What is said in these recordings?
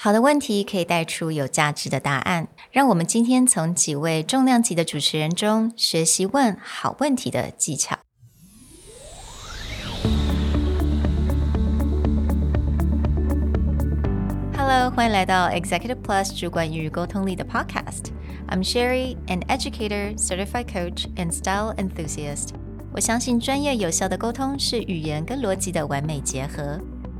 好的问题可以带出有价值的答案。让我们今天从几位重量级的主持人中学习问好问题的技巧。Hello，欢迎来到 Executive Plus 主管与沟通力的 Podcast。I'm Sherry, an educator, certified coach, and style enthusiast。我相信专业有效的沟通是语言跟逻辑的完美结合。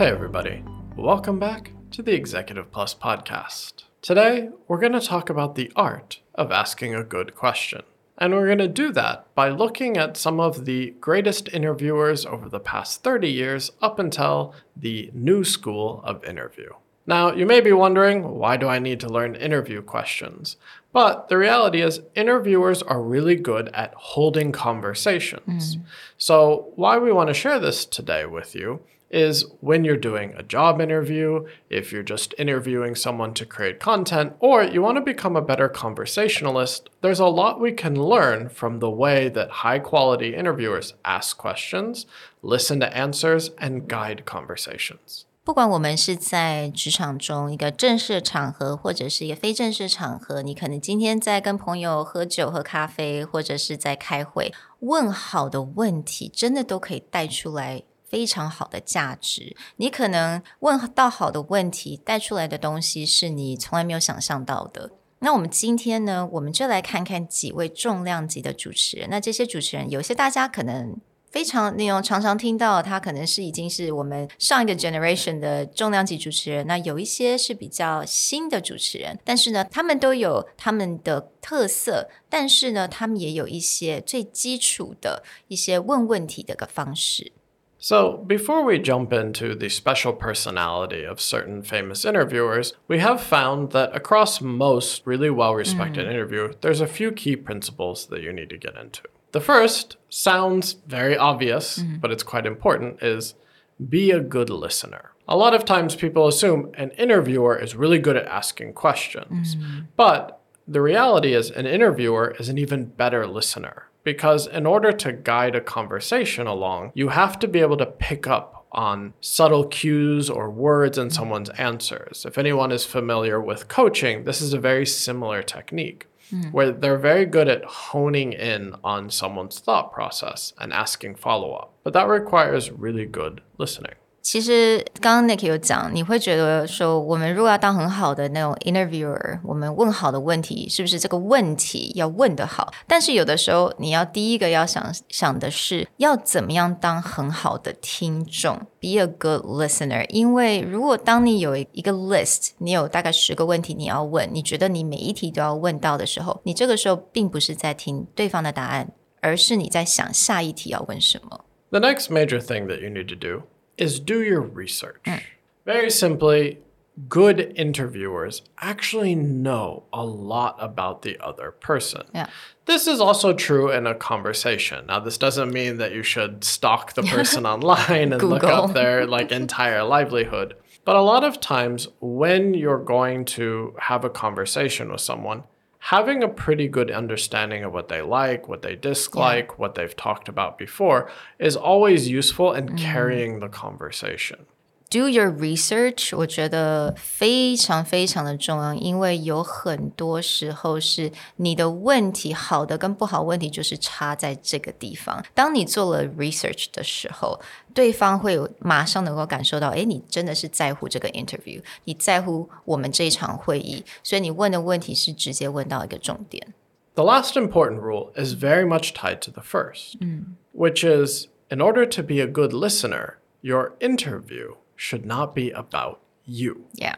Hey, everybody. Welcome back to the Executive Plus podcast. Today, we're going to talk about the art of asking a good question. And we're going to do that by looking at some of the greatest interviewers over the past 30 years up until the new school of interview. Now, you may be wondering, why do I need to learn interview questions? But the reality is, interviewers are really good at holding conversations. Mm. So, why we want to share this today with you is when you're doing a job interview, if you're just interviewing someone to create content, or you want to become a better conversationalist, there's a lot we can learn from the way that high quality interviewers ask questions, listen to answers, and guide conversations. 不管我们是在职场中一个正式场合，或者是一个非正式场合，你可能今天在跟朋友喝酒、喝咖啡，或者是在开会，问好的问题，真的都可以带出来 非常好的价值，你可能问到好的问题，带出来的东西是你从来没有想象到的。那我们今天呢，我们就来看看几位重量级的主持人。那这些主持人，有些大家可能非常那种常常听到，他可能是已经是我们上一个 generation 的重量级主持人。那有一些是比较新的主持人，但是呢，他们都有他们的特色，但是呢，他们也有一些最基础的一些问问题的个方式。So, before we jump into the special personality of certain famous interviewers, we have found that across most really well respected mm. interview, there's a few key principles that you need to get into. The first sounds very obvious, mm. but it's quite important is be a good listener. A lot of times people assume an interviewer is really good at asking questions, mm. but the reality is an interviewer is an even better listener because in order to guide a conversation along, you have to be able to pick up on subtle cues or words in someone's answers. If anyone is familiar with coaching, this is a very similar technique. Mm. Where they're very good at honing in on someone's thought process and asking follow up. But that requires really good listening. 其实刚刚 Nick 有讲，你会觉得说，我们如果要当很好的那种 interviewer，我们问好的问题，是不是这个问题要问得好？但是有的时候，你要第一个要想想的是，要怎么样当很好的听众，be a good listener。因为如果当你有一个 list，你有大概十个问题你要问，你觉得你每一题都要问到的时候，你这个时候并不是在听对方的答案，而是你在想下一题要问什么。The next major thing that you need to do is do your research. Mm. Very simply, good interviewers actually know a lot about the other person. Yeah. This is also true in a conversation. Now, this doesn't mean that you should stalk the person online and look up their like entire livelihood. But a lot of times when you're going to have a conversation with someone, having a pretty good understanding of what they like, what they dislike, yeah. what they've talked about before is always useful in mm. carrying the conversation do your research，我觉得非常非常的重要，因为有很多时候是你的问题，好的跟不好问题就是差在这个地方。当你做了 research 的时候，对方会马上能够感受到，哎，你真的是在乎这个 interview，你在乎我们这一场会议，所以你问的问题是直接问到一个重点。The last important rule is very much tied to the first, mm. which is in order to be a good listener, your interview should not be about you. Yeah.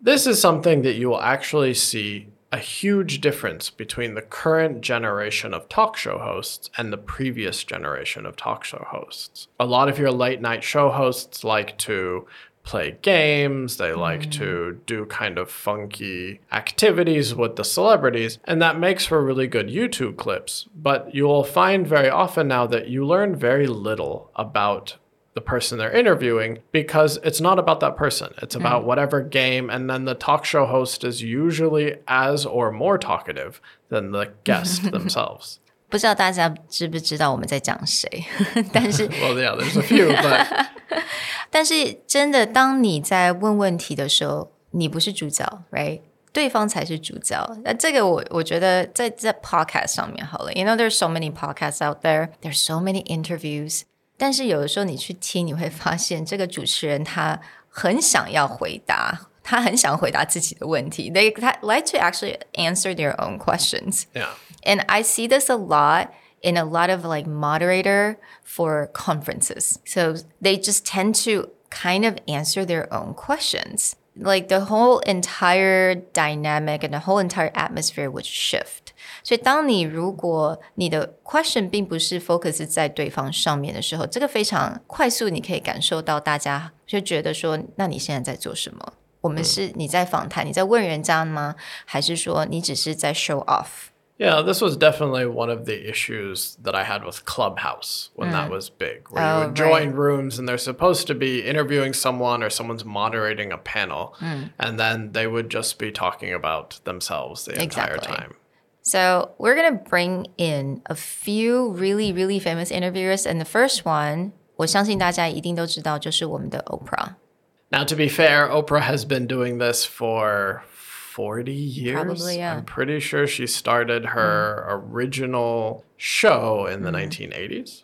This is something that you will actually see a huge difference between the current generation of talk show hosts and the previous generation of talk show hosts. A lot of your late night show hosts like to play games, they like to mm. do kind of funky activities with the celebrities, and that makes for really good YouTube clips. But you will find very often now that you learn very little about the person they're interviewing because it's not about that person. It's about whatever game, and then the talk show host is usually as or more talkative than the guest themselves. 不知道大家知不知道我们在讲谁？但是 Well, yeah, there's a few, but 但是真的，当你在问问题的时候，你不是主角，right？对方才是主角。那这个我我觉得在在 podcast 上面好了，you know there's so many podcasts out there, there's so many interviews。 但是有的时候你去听，你会发现这个主持人他很想要回答，他很想回答自己的问题。They like to actually answer their own questions. yeah. And I see this a lot in a lot of like moderator for conferences. So they just tend to kind of answer their own questions. Like the whole entire dynamic and the whole entire atmosphere would shift. 所以，当你如果你的 question 并不是 focus 在对方上面的时候，这个非常快速，你可以感受到大家就觉得说，那你现在在做什么？我们是你在访谈，你在问人家吗？还是说你只是在 show off？ Yeah, this was definitely one of the issues that I had with Clubhouse when that was big, where you Oh, would join rooms and they're supposed to be interviewing someone or someone's moderating a panel, and then they would just be talking about themselves the entire Exactly. time. So we're gonna bring in a few really, really famous interviewers, and the first one，我相信大家一定都知道，就是我们的 Oprah。 Now, to be fair, Oprah has been doing this for 40 years. Probably, yeah. I'm pretty sure she started her original show in the 1980s.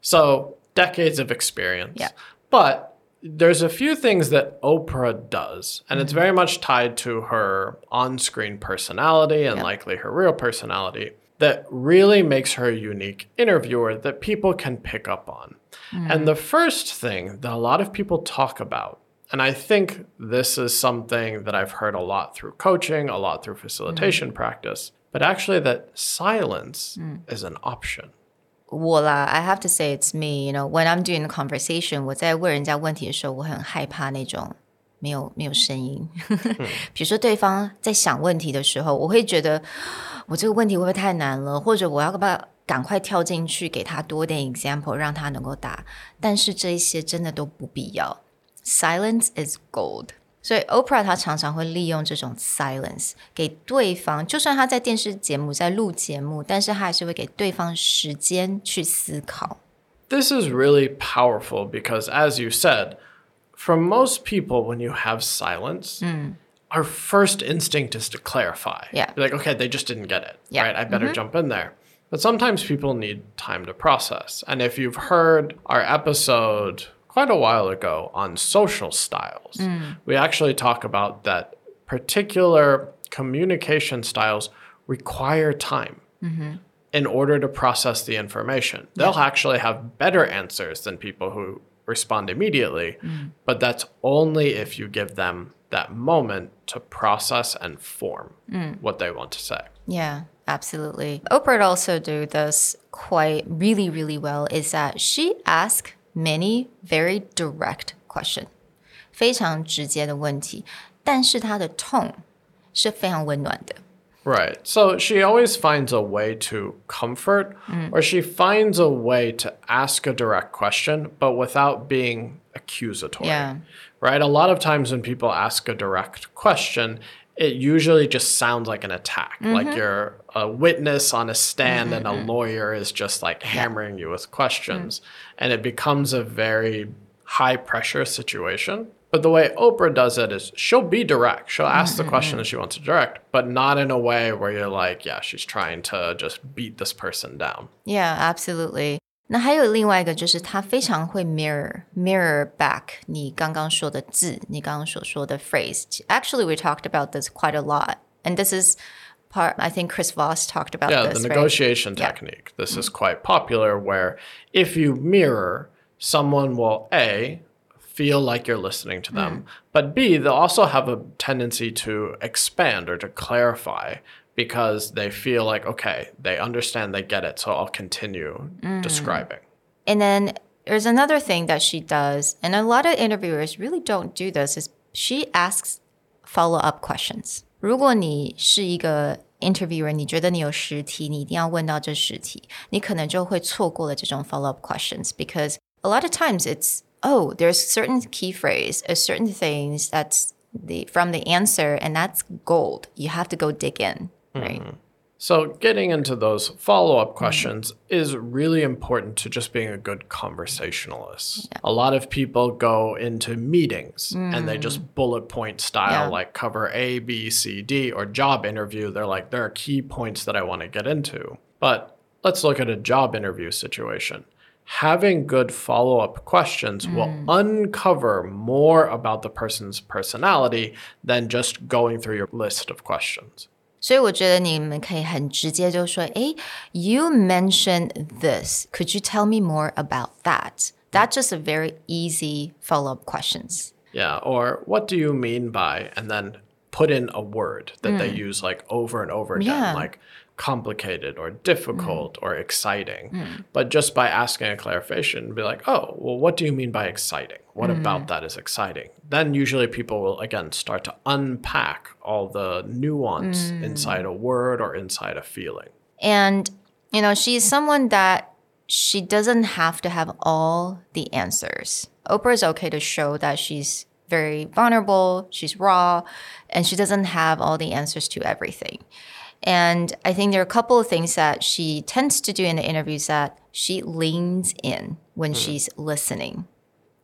So, decades of experience. Yeah. But there's a few things that Oprah does, and it's mm-hmm. very much tied to her on screen personality and likely her real personality that really makes her a unique interviewer that people can pick up on. And mm. the first thing that a lot of people talk about, and I think this is something that I've heard a lot through coaching, a lot through facilitation mm-hmm. practice, but actually that silence mm. is an option. 我啦，I have to say it's me. You know, when I'm doing the conversation，我在问人家问题的时候，我很害怕那种没有没有声音。比如说对方在想问题的时候，我会觉得我这个问题会不会太难了，或者我要不要赶快跳进去给他多点 example，让他能够答。但是这一些真的都不必要。Silence is gold。所以 Oprah 她常常会利用这种 silence 给对方，就算他在电视节目在录节目，但是他还是会给对方时间去思考。 This is really powerful because, as you said, for most people, when you have silence, our first instinct is to clarify. Yeah. Be like, okay, they just didn't get it. Yeah. Right? I better jump in there. But sometimes people need time to process. And if you've heard our episode quite a while ago on social styles, hmm. we actually talk about that particular communication styles require time mm-hmm. in order to process the information. They'll actually have better answers than people who respond immediately, hmm. but that's only if you give them that moment to process and form hmm. what they want to say. Yeah, absolutely. Oprah also do this quite really, really well is that she asks many very direct question，非常直接的问题，但是她的 tone 是非常温暖的。 Right. So she always finds a way to comfort, or she finds a way to ask a direct question, but without being accusatory. Yeah. Right? A lot of times when people ask a direct question, it usually just sounds like an attack. Like you're a witness on a stand and a lawyer is just like hammering you with questions. And it becomes a very high pressure situation. But the way Oprah does it is she'll be direct. She'll ask the question that she wants to direct, but not in a way where you're like, yeah, she's trying to just beat this person down. Yeah, absolutely. 那还有另外一个就是他非常会 mirror mirror back 你刚刚说的字，你刚刚所说的 phrase. Actually, we talked about this quite a lot, and this is part. I think Chris Voss talked about Yeah, this. the right? negotiation Yeah. technique. This is quite popular where if you mirror, someone will A, feel like you're listening to them. Hmm. But B, they'll also have a tendency to expand or to clarify because they feel like, okay, they understand, they get it, so I'll continue hmm. describing. And then there's another thing that she does, and a lot of interviewers really don't do this, is she asks follow up questions. 如果你是一个 interviewer，你觉得你有十题，你一定要问到这十题，你可能就会错过了这种 follow up questions because a lot of times it's oh there's certain key phrase, a certain things that's the from the answer, and that's gold. You have to go dig in, right? So, getting into those follow up mm-hmm. questions is really important to just being a good conversationalist. A lot of people go into meetings and they just mm. bullet point style, Yeah. like cover A, B, C, D, or job interview. They're like, there are key points that I want to get into. But let's look at a job interview situation. Having good follow up questions will mm. uncover more about the person's personality than just going through your list of questions. 所以我觉得你们可以很直接就说，诶 you mentioned this. Could you tell me more about that? That's just a very easy follow-up questions. Yeah, or what do you mean by, and then put in a word that they use like over and over again, Yeah. like complicated or difficult mm. or exciting. Mm. But just by asking a clarification, be like, oh, well, what do you mean by exciting? What mm. about that is exciting? Then usually people will again start to unpack all the nuance inside a word or inside a feeling. And you know, she's someone that she doesn't have to have all the answers. Oprah is okay to show that she's very vulnerable, she's raw, and she doesn't have all the answers to everything. And I think there are a couple of things that she tends to do in the interviews that she leans in when hmm. she's listening.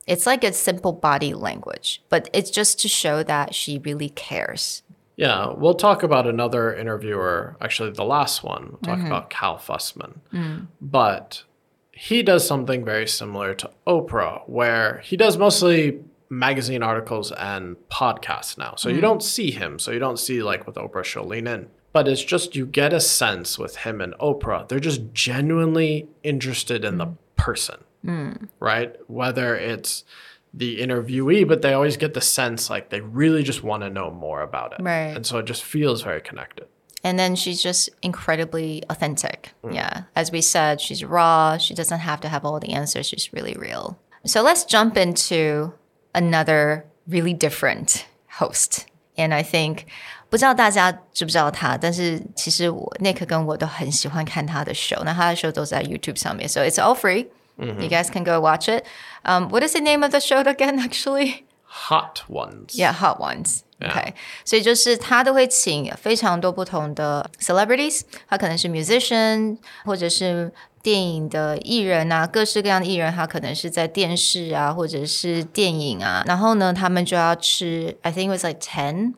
It's like a simple body language, but it's just to show that she really cares. Yeah, we'll talk about another interviewer, actually, the last one. We'll talk mm-hmm. about Cal Fussman. Mm. But he does something very similar to Oprah, where he does mostly magazine articles and podcasts now. So you mm. don't see him. So you don't see, like with Oprah, she'll lean in. But it's just you get a sense with him and Oprah, they're just genuinely interested in the mm. person, mm. right? Whether it's the interviewee, but they always get the sense like they really just want to know more about it. Right. And so it just feels very connected. And then she's just incredibly authentic. Mm. Yeah. As we said, she's raw. She doesn't have to have all the answers. She's really real. So let's jump into another really different host. And I think 不知道大家知不知道他，但是其实我 Nick 跟我都很喜欢看他的 show。那他的 show 都在 YouTube 上面，so it's all free. You guys can go watch it. Um, what is the name of the show again? Actually, Hot ones. Yeah, hot ones. OK，所以就是他都会请非常多不同的 celebrities，他可能是 musician，或者是电影的艺人啊，各式各样的艺人，他可能是在电视啊，或者是电影啊，然后呢，他们就要吃，I think it was like ten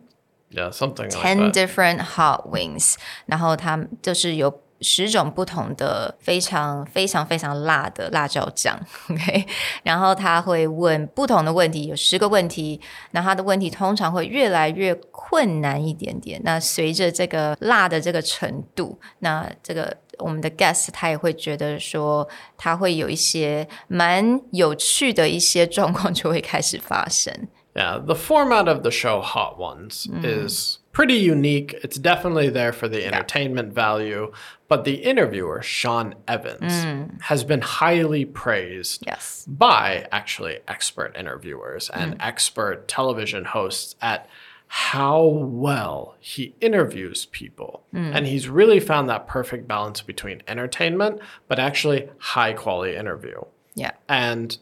Yeah, something ten like that. different hot wings，然后他就是有十种不同的非常非常非常辣的辣椒酱，OK，然后他会问不同的问题，有十个问题，那他的问题通常会越来越困难一点点。那随着这个辣的这个程度，那这个我们的 guest 他也会觉得说，他会有一些蛮有趣的一些状况就会开始发生。Yeah, the format of the show Hot Ones mm. is pretty unique. It's definitely there for the entertainment value, but the interviewer, Sean Evans, mm. has been highly praised Yes. by actually expert interviewers and mm. expert television hosts at how well he interviews people. And he's really found that perfect balance between entertainment but actually high quality interview. Yeah. And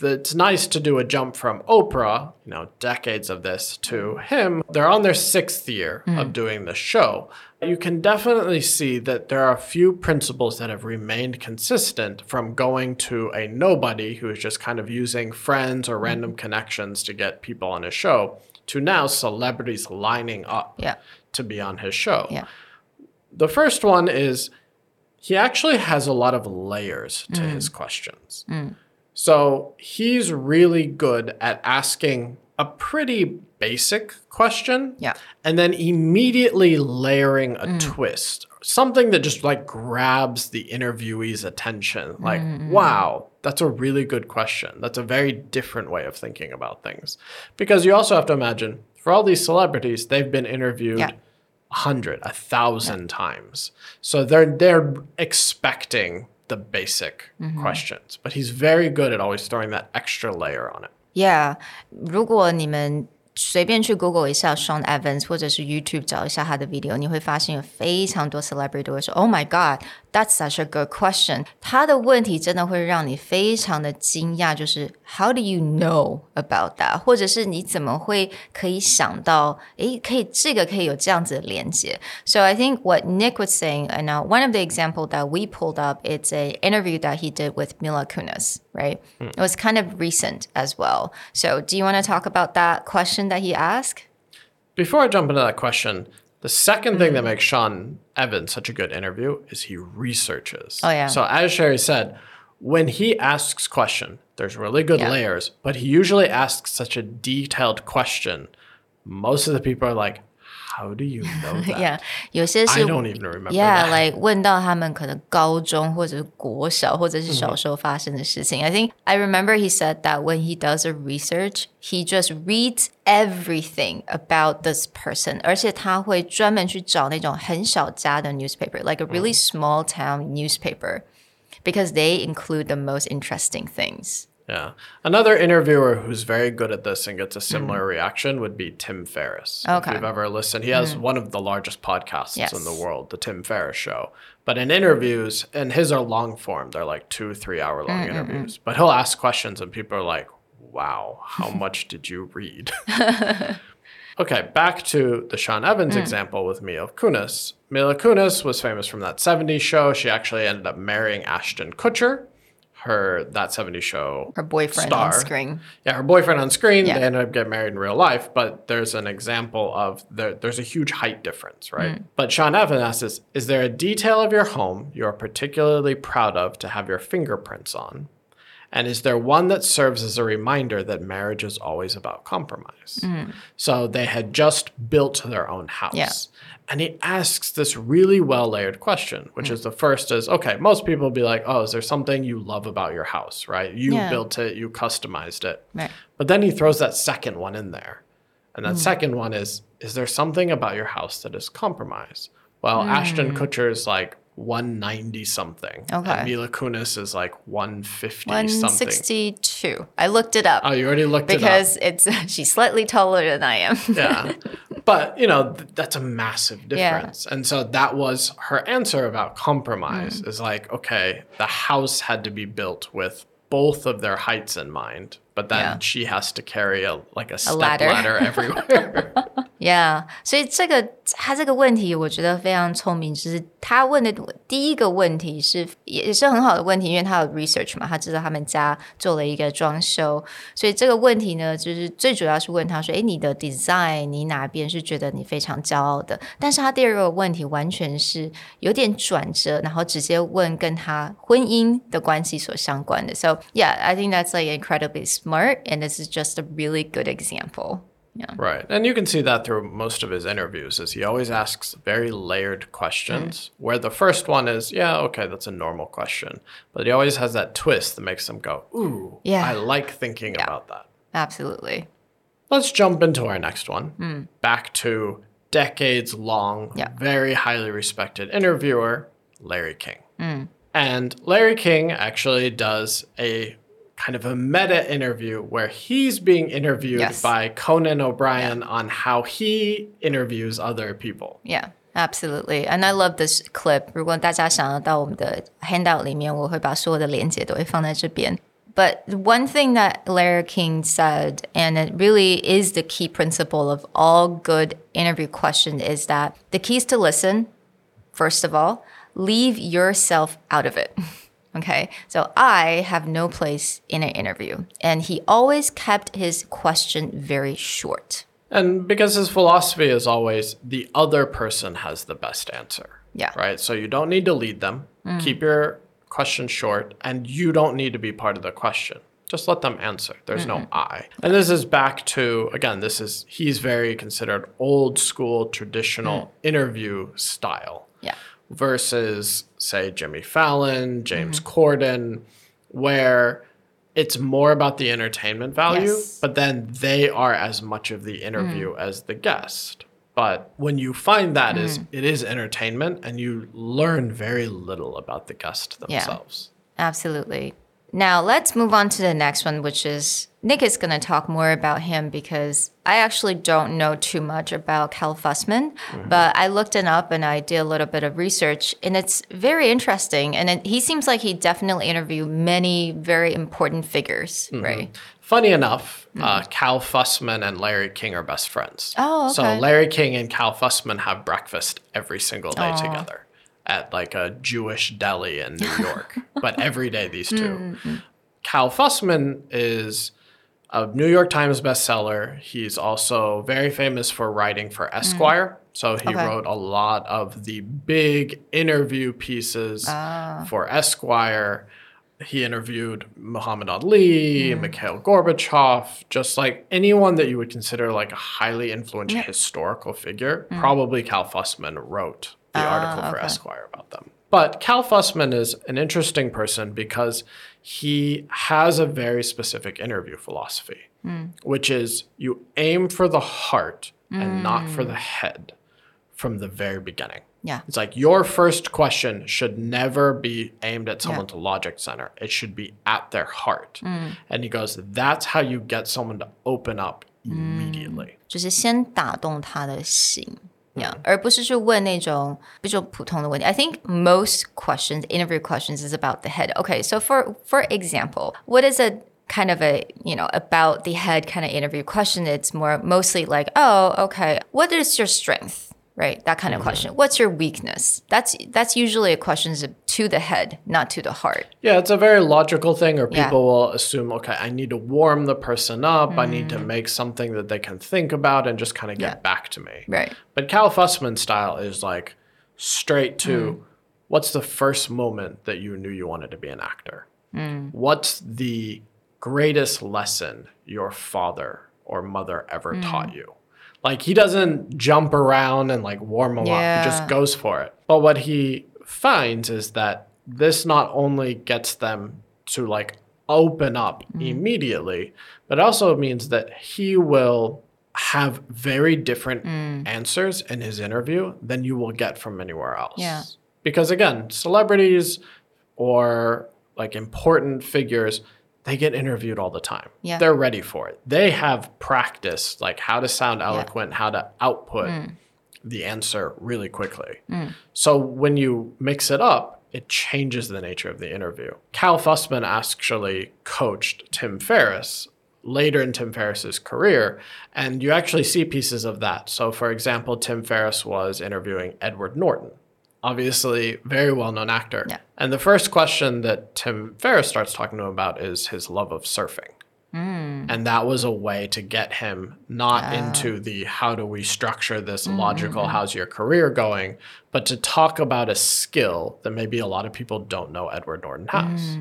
it's nice to do a jump from Oprah, you know, decades of this, to him. They're on their sixth year of hmm. doing the show. You can definitely see that there are a few principles that have remained consistent from going to a nobody who is just kind of using friends or random hmm. connections to get people on his show to now celebrities lining up Yeah. to be on his show. Yeah. The first one is he actually has a lot of layers to hmm. his questions. So he's really good at asking a pretty basic question Yeah. and then immediately layering a mm. twist. something that just like grabs the interviewee's attention. Like, mm-hmm. wow, that's a really good question. That's a very different way of thinking about things. Because you also have to imagine for all these celebrities, they've been interviewed Yeah. a hundred, a thousand times. So they're they're expecting the basic questions. But he's very good at always throwing that extra layer on it. Yeah，如果你们 随便去 Google 一下 Sean Evans，或者是 YouTube 找一下他的 video，你会发现有非常多 celebrity 都会说，Oh my God, that's such a good question。他的问题真的会让你非常的惊讶，就是 How do you know about that？或者是你怎么会可以想到，诶，可以这个可以有这样子的连接？So I think what Nick was saying, and now one of the example that we pulled up, it's a interview that he did with Mila Kunis, right? Hmm. It was kind of recent as well. So do you want to talk about that question that he asked? Before I jump into that question, the second thing that mm-hmm. makes Sean Evans such a good interview is he researches. Oh, yeah. So as Sherry said, when he asks question, there's really good Yeah. layers, but he usually asks such a detailed question. Most of the people are like, "How do you know that?" Yeah，有些 I 是 don't even remember Yeah, that. like 问到他们可能高中或者是国小或者是小时候发生的事情。I think I remember he said that when he does a research, he just reads everything about this person，而且他会专门去找那种很小家的 newspaper, like a really small town newspaper, because they include the most interesting things. Yeah. Another interviewer who's very good at this and gets a similar reaction would be Tim Ferriss. Mm. Okay. Mm. If you've ever listened, he has one of the largest podcasts Yes. in the world, the Tim Ferriss Show. But in interviews, and his are long form, they're like two, three hour long interviews. But he'll ask questions, and people are like, wow, how much did you read? Okay, back to the Sean Evans Mm. example with Mila Kunis. Mila Kunis was famous from that 70s show. She actually ended up marrying Ashton Kutcher, her that 70 show Her boyfriend star. on screen. Yeah, her boyfriend on screen. Yeah. They ended up getting married in real life, but there's an example of there, there's a huge height difference, right? Mm. But Sean evan asks this, is there a detail of your home you are particularly proud of to have your fingerprints on? And is there one that serves as a reminder that marriage is always about compromise? So they had just built their own house. Mm. Yeah. And he asks this really well layered question, which is the first is okay, most people will be like, oh, is there something you love about your house, right? You Yeah. built it, you customized it. Right. But then he throws that second one in there. And Hmm. that second one is Is there something about your house that is compromised? Well, Ashton Kutcher is like 190 something. Okay. And Mila Kunis is like 150 something. 162. I looked it up. Oh, you already looked it up. because it's she's slightly taller than I am. yeah. But, you know, th- that's a massive Yeah. difference. And so that was her answer about compromise Mm. is like, okay, the house had to be built with both of their heights in mind, but then Yeah. she has to carry a like a step ladder. ladder everywhere. Yeah，所以这个他这个问题我觉得非常聪明，就是他问的第一个问题是也是很好的问题，因为他有 research 嘛，他知道他们家做了一个装修，所以这个问题呢，就是最主要是问他说，诶，你的 design 你哪边是觉得你非常骄傲的？但是他第二个问题完全是有点转折，然后直接问跟他婚姻的关系所相关的。So yeah, I think that's like incredibly smart, and this is just a really good example. Yeah. Right. And you can see that through most of his interviews is he always asks very layered questions mm. where the first one is, yeah, okay, that's a normal question. But he always has that twist that makes them go, ooh, Yeah. I like thinking about that. Absolutely. Let's jump into our next one. Mm. Back to decades long, Yeah. very highly respected interviewer, Larry King. Mm. And Larry King actually does a kind of a meta interview where he's being interviewed Yes. by Conan O'Brien on how he interviews other people. Yeah, absolutely. And I love this clip. 如果大家想要到我们的 handout 里面，我会把所有的连接都会放在这边。But one thing that Larry King said, and it really is the key principle of all good interview questions, is that the key is to listen, first of all, leave yourself out of it. Okay, so I have no place in an interview. And he always kept his question very short. And because his philosophy is always the other person has the best answer. Yeah. Right? So you don't need to lead them. Mm. Keep your question short, and you don't need to be part of the question. Just let them answer. There's no I. And this is back to, again, this is, he's very considered old school, traditional mm. interview style. Yeah. Versus, say, Jimmy Fallon, James mm-hmm. Corden, where it's more about the entertainment value, Yes. but then they are as much of the interview mm. as the guest. But when you find that is mm. it is entertainment and you learn very little about the guest Yeah. themselves. Absolutely. Now let's move on to the next one, which is Nick is going to talk more about him because I actually don't know too much about Cal Fussman, mm-hmm. but I looked it up and I did a little bit of research, and it's very interesting. And it, he seems like he definitely interviewed many very important figures, mm-hmm. right? Funny enough, mm-hmm. uh, Cal Fussman and Larry King are best friends. Oh, So. Larry King and Cal Fussman have breakfast every single day together at like a Jewish deli in New York. but every day, these 2 mm, mm, mm. Cal Fussman is a New York Times bestseller. He's also very famous for writing for Esquire. So he Okay. wrote a lot of the big interview pieces ah. for Esquire. He interviewed Muhammad Ali, Mikhail Gorbachev, just like anyone that you would consider like a highly influential historical figure. Probably Cal Fussman wrote the article for okay. Esquire about them. But Cal Fussman is an interesting person because he has a very specific interview philosophy, which is you aim for the heart and not for the head from the very beginning. Yeah. It's like your first question should never be aimed at someone's logic center. It should be at their heart. And he goes, that's how you get someone to open up immediately. 就是先打动他的心。 Yeah, 而不是去问那种比较普通的问题。I think most questions, interview questions, is about the head. Okay, so for for example, what is a kind of a you know about the head kind of interview question? It's more mostly like, oh, okay, what is your strength? Right, that kind of question. What's your weakness? That's that's usually a question to the head, not to the heart. Yeah, it's a very logical thing, or Yeah. people will assume, okay, I need to warm the person up. I need to mm. make something that they can think about and just kind of get Yeah. back to me. Right. But Cal Fussman's style is like straight to mm. what's the first moment that you knew you wanted to be an actor? Mm. What's the greatest lesson your father or mother ever taught you? Like he doesn't jump around and like warm them up. He just goes for it. But what he finds is that this not only gets them to like open up mm-hmm. immediately, but also means that he will have very different mm. answers in his interview than you will get from anywhere else. Yeah. Because again, celebrities or like important figures, they get interviewed all the time. Yeah. They're ready for it. They have practiced like how to sound eloquent, how to output mm. the answer really quickly. Mm. So when you mix it up, it changes the nature of the interview. Cal Fussman actually coached Tim Ferriss later in Tim Ferriss's career, and you actually see pieces of that. So, for example, Tim Ferriss was interviewing Edward Norton, obviously very well-known actor. Yeah. And the first question that Tim Ferriss starts talking to him about is his love of surfing. Hmm. And that was a way to get him not into the how do we structure this hmm, logical, hmm, how's your career going, but to talk about a skill that maybe a lot of people don't know Edward Norton has.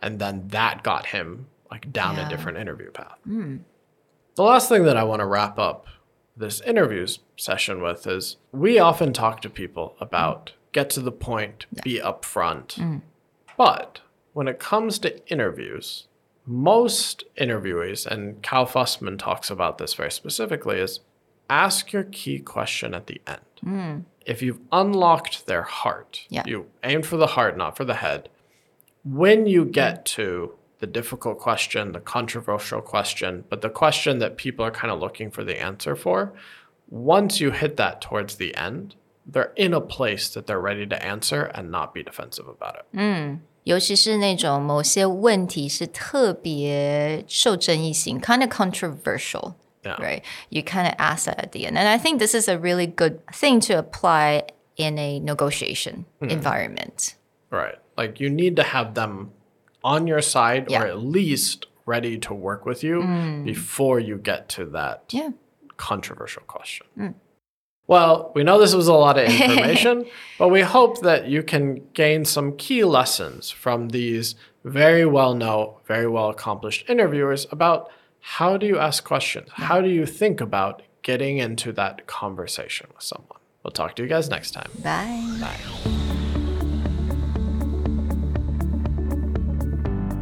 And then that got him like down a different interview path. The last thing that I want to wrap up this interviews session with is we often talk to people about get to the point, be upfront. Mm. But when it comes to interviews, most interviewees, and Cal Fussman talks about this very specifically, is ask your key question at the end. Mm. If you've unlocked their heart, Yeah. you aim for the heart, not for the head. When you get to the difficult question, the controversial question, but the question that people are kind of looking for the answer for, once you hit that towards the end, they're in a place that they're ready to answer and not be defensive about it. 尤其是那种某些问题是特别受争议性，kind of controversial。 Yeah. Right. You kind of ask that at the end. And I think this is a really good thing to apply in a negotiation environment. Right. Like you need to have them on your side Yeah. or at least ready to work with you mm. before you get to that Yeah. controversial question. Mm. Well, we know this was a lot of information, but we hope that you can gain some key lessons from these very well known, very well accomplished interviewers about how do you ask questions? How do you think about getting into that conversation with someone? We'll talk to you guys next time. Bye. Bye.